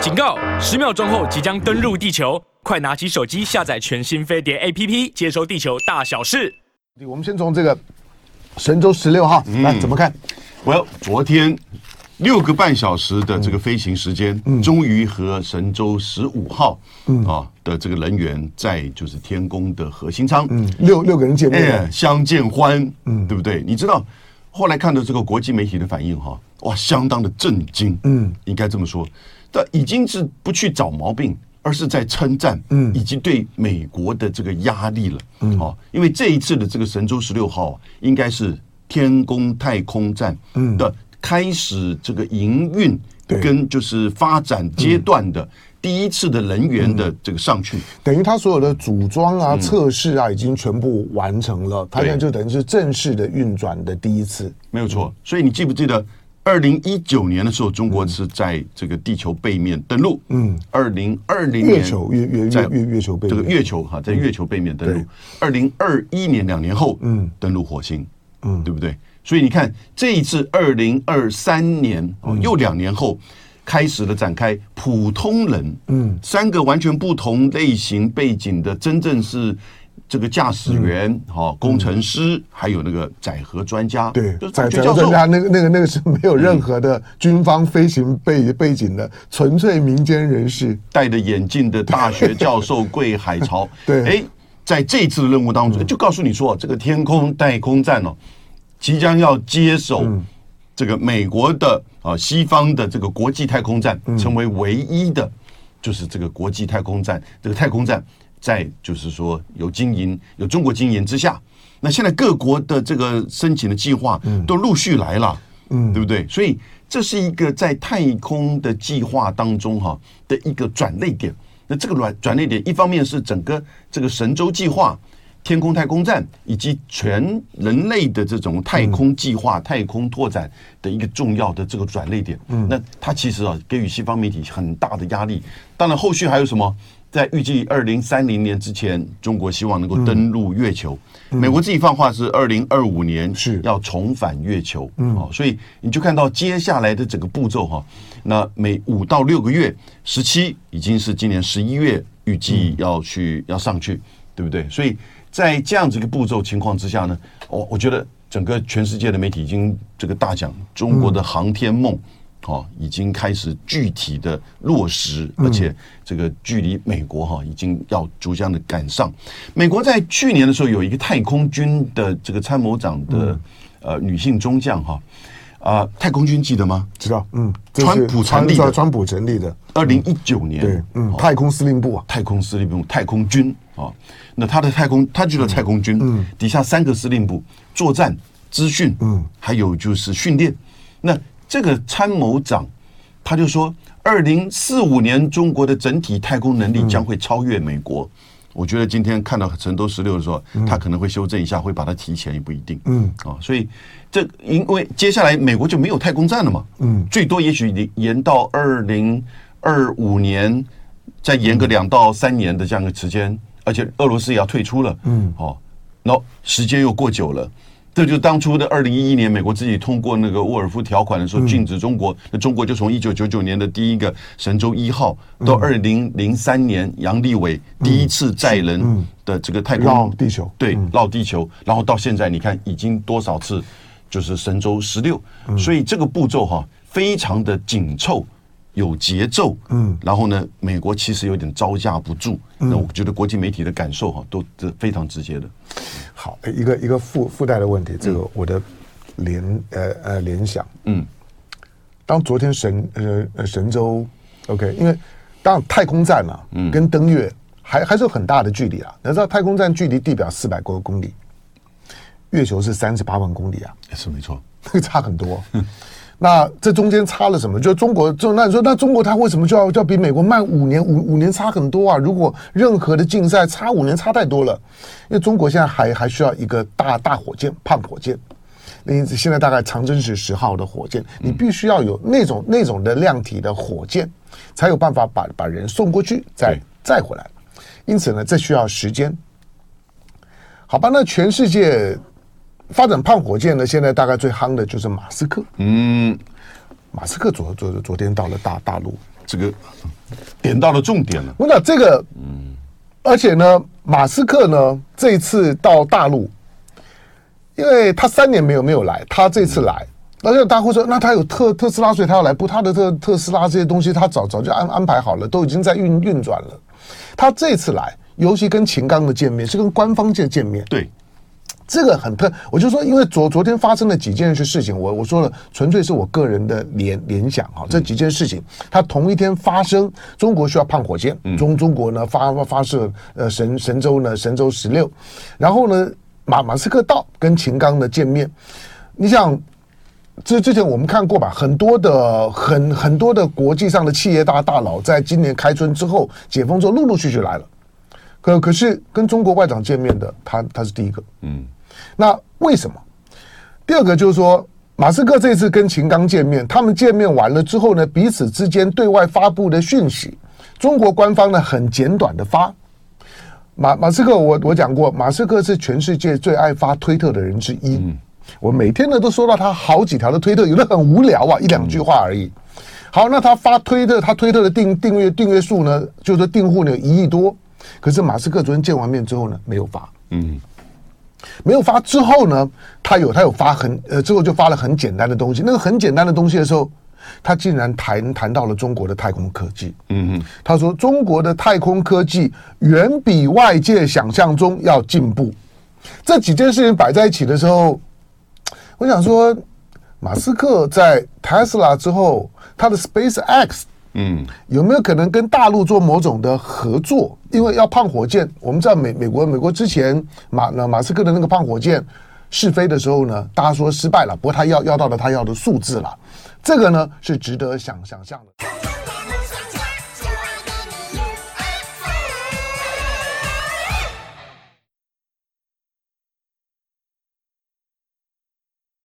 警告！十秒钟后即将登陆地球，快拿起手机下载全新飞碟 APP，接收地球大小事。我们先从这个神舟十六号来怎么看？我要昨天六个半小时的这个飞行时间，终于和神舟十五号啊的这个人员在就是天宫的核心舱，嗯，六六个人见面，相见欢，嗯，对不对？你知道后来看到这个国际媒体的反应哈，哇，相当的震惊，嗯，应该这么说，但已经是不去找毛病。而是在称赞，嗯，以及对美国的这个压力了，嗯，哦，因为这一次的这个神舟十六号应该是天宫太空站的开始这个营运跟就是发展阶段的第一次的人员的这个上去，等于他所有的组装啊、测试啊已经全部完成了，他现在就等于是正式的运转的第一次，没有错。所以你记不记得？二零一九年的时候，中国是在这个地球背面登陆。嗯，二零二零年月球月月月月月球背面这个月球哈，在月球背面登陆。二零二一年两年后，嗯，登陆火星，嗯，对不对？所以你看这一次二零二三年哦，又两年后开始了展开普通人，嗯，三个完全不同类型背景的，真正是。这个驾驶员、哈工程师，还有那个载荷专家，对，载载荷专家那个那个那个是没有任何的军方飞行背背景的，纯粹民间人士，戴着眼镜的大学教授桂海潮，对，哎，在这次的任务当中，就告诉你说，这个天空太空站哦，即将要接手这个美国的啊西方的这个国际太空站，成为唯一的，就是这个国际太空站，这个太空站。在就是说有经营有中国经营之下，那现在各国的这个申请的计划都陆续来了，嗯，对不对？所以这是一个在太空的计划当中哈的一个转类点。那这个转转类点，一方面是整个这个神舟计划、天空太空站以及全人类的这种太空计划、太空拓展的一个重要的这个转类点。嗯，那它其实啊给予西方媒体很大的压力。当然，后续还有什么？在预计二零三零年之前，中国希望能够登陆月球。美国自己放话是二零二五年是要重返月球。嗯，所以你就看到接下来的整个步骤哈，那每五到六个月，十七已经是今年十一月预计要去要上去，对不对？所以在这样子一个步骤情况之下呢，我我觉得整个全世界的媒体已经这个大讲中国的航天梦。哦，已经开始具体的落实，而且这个距离美国哈已经要逐渐的赶上。美国在去年的时候有一个太空军的这个参谋长的呃女性中将哈啊，太空军记得吗？知道，嗯，川普成立的，川普成立的，二零一九年，对，嗯，太空司令部啊，太空司令部，太空军啊，那他的太空，他就叫太空军，嗯，底下三个司令部，作战、资讯，嗯，还有就是训练，那。这个参谋长，他就说，二零四五年中国的整体太空能力将会超越美国。我觉得今天看到成都十六的时候，他可能会修正一下，会把它提前也不一定。嗯，啊，所以这因为接下来美国就没有太空站了嘛。嗯，最多也许延到二零二五年，再延个两到三年的这样的时间，而且俄罗斯也要退出了。嗯，哦，那时间又过久了。这就当初的二零一一年，美国自己通过那个沃尔夫条款的时候，禁止中国。那中国就从一九九九年的第一个神舟一号到二零零三年杨利伟第一次载人的这个太空绕地球，对，绕地球，然后到现在你看已经多少次，就是神舟十六，所以这个步骤哈非常的紧凑。有节奏，嗯，然后呢，美国其实有点招架不住，那我觉得国际媒体的感受哈，都是非常直接的。好，一个一个附附带的问题，这个我的联呃呃联想，嗯，当昨天神呃呃神舟，OK，因为当太空站嘛，嗯，跟登月还还是有很大的距离啊。你知道太空站距离地表四百多公里，月球是三十八万公里啊，是没错，那个差很多。那这中间差了什么？就中国，就那你说，那中国它为什么就要就要比美国慢五年？五五年差很多啊！如果任何的竞赛差五年差太多了，因为中国现在还还需要一个大大火箭，胖火箭。那现在大概长征是十号的火箭，你必须要有那种那种的量体的火箭，才有办法把把人送过去，再再回来。因此呢，这需要时间。好吧，那全世界。发展胖火箭呢？现在大概最夯的就是马斯克。嗯，马斯克昨昨昨天到了大大陆，这个点到了重点了。我讲这个，嗯，而且呢，马斯克呢这一次到大陆，因为他三年没有没有来，他这次来，而且大家会说，那他有特特斯拉，所以他要来，不，他的特特斯拉这些东西，他早早就安安排好了，都已经在运运转了。他这次来，尤其跟秦刚的见面，是跟官方界见面，对。这个很特，我就说，因为昨昨天发生了几件事事情，我我说了，纯粹是我个人的联联想哈。这几件事情，它同一天发生，中国需要胖火箭，中中国呢发发射呃神神舟呢神舟十六，然后呢马马斯克到跟秦刚的见面，你想，这之前我们看过吧，很多的很很多的国际上的企业大大佬，在今年开春之后解封之后，陆陆续续来了，可可是跟中国外长见面的，他他是第一个，嗯。那为什么？第二个就是说，马斯克这次跟秦刚见面，他们见面完了之后呢，彼此之间对外发布的讯息，中国官方呢很简短的发。马马斯克我，我我讲过，马斯克是全世界最爱发推特的人之一。嗯、我每天呢都收到他好几条的推特，有的很无聊啊，一两句话而已。好，那他发推特，他推特的订订阅订阅数呢，就是订户呢有一亿多。可是马斯克昨天见完面之后呢，没有发。嗯。没有发之后呢，他有他有发很呃，之后就发了很简单的东西。那个很简单的东西的时候，他竟然谈谈到了中国的太空科技。嗯嗯，他说中国的太空科技远比外界想象中要进步。这几件事情摆在一起的时候，我想说，马斯克在 Tesla 之后，他的 SpaceX。嗯，有没有可能跟大陆做某种的合作？因为要胖火箭，我们知道美美国美国之前马那马斯克的那个胖火箭试飞的时候呢，大家说失败了，不过他要要到了他要的数字了，这个呢是值得想想象的。